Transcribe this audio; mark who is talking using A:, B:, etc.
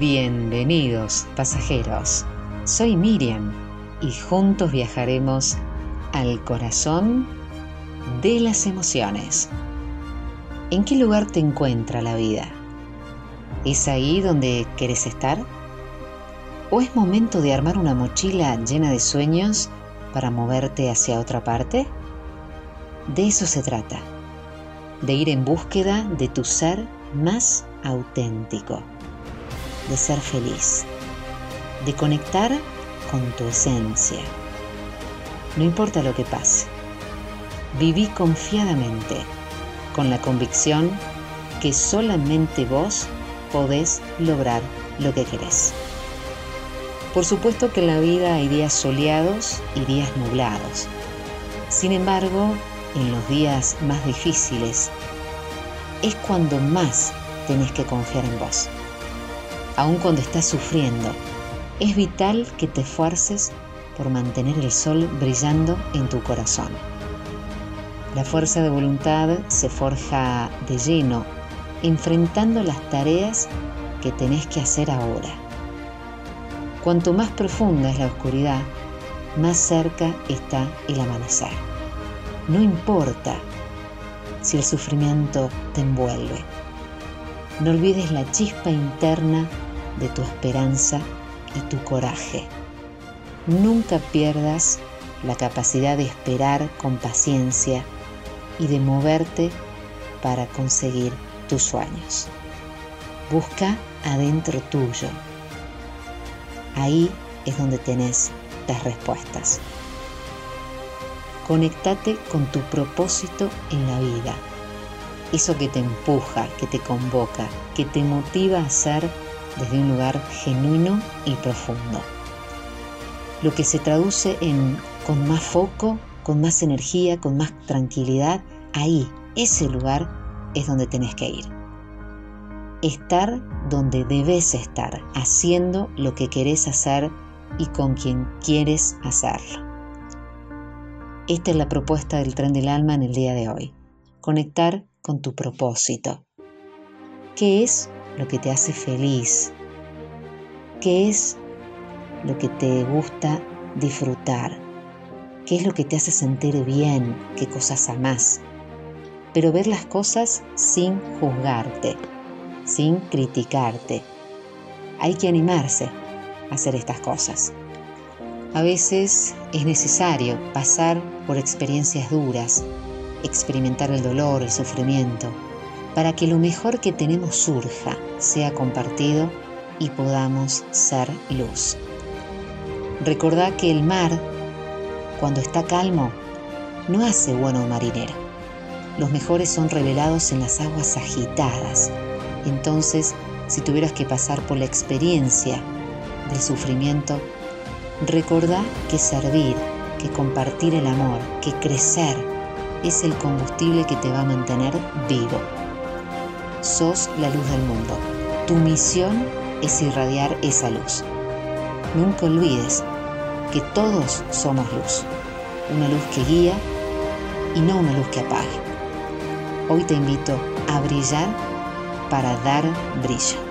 A: Bienvenidos, pasajeros. Soy Miriam y juntos viajaremos al corazón de las emociones. ¿En qué lugar te encuentra la vida? ¿Es ahí donde quieres estar? ¿O es momento de armar una mochila llena de sueños para moverte hacia otra parte? De eso se trata, de ir en búsqueda de tu ser más auténtico, de ser feliz, de conectar con tu esencia. No importa lo que pase, viví confiadamente, con la convicción que solamente vos podés lograr lo que querés. Por supuesto que en la vida hay días soleados y días nublados. Sin embargo, en los días más difíciles es cuando más tenés que confiar en vos. Aun cuando estás sufriendo, es vital que te esfuerces por mantener el sol brillando en tu corazón. La fuerza de voluntad se forja de lleno enfrentando las tareas que tenés que hacer ahora. Cuanto más profunda es la oscuridad, más cerca está el amanecer. No importa si el sufrimiento te envuelve. No olvides la chispa interna de tu esperanza y tu coraje. Nunca pierdas la capacidad de esperar con paciencia y de moverte para conseguir tus sueños. Busca adentro tuyo. Ahí es donde tenés las respuestas. Conectate con tu propósito en la vida. Eso que te empuja, que te convoca, que te motiva a ser desde un lugar genuino y profundo. Lo que se traduce en con más foco, con más energía, con más tranquilidad, ahí, ese lugar es donde tenés que ir. Estar donde debes estar, haciendo lo que querés hacer y con quien quieres hacerlo. Esta es la propuesta del tren del alma en el día de hoy. Conectar tu propósito. ¿Qué es lo que te hace feliz? ¿Qué es lo que te gusta disfrutar? ¿Qué es lo que te hace sentir bien? ¿Qué cosas amás? pero ver las cosas sin juzgarte, sin criticarte. Hay que animarse a hacer estas cosas. A veces es necesario pasar por experiencias duras, experimentar el dolor, el sufrimiento, para que lo mejor que tenemos surja, sea compartido y podamos ser luz. Recordá que el mar, cuando está calmo, no hace bueno marinero los mejores son revelados en las aguas agitadas. Entonces, si tuvieras que pasar por la experiencia del sufrimiento, recordá que servir, que compartir el amor, que crecer es el combustible que te va a mantener vivo. Sos la luz del mundo. Tu misión es irradiar esa luz. Nunca olvides que todos somos luz. Una luz que guía y no una luz que apague. Hoy te invito a brillar para dar brillo.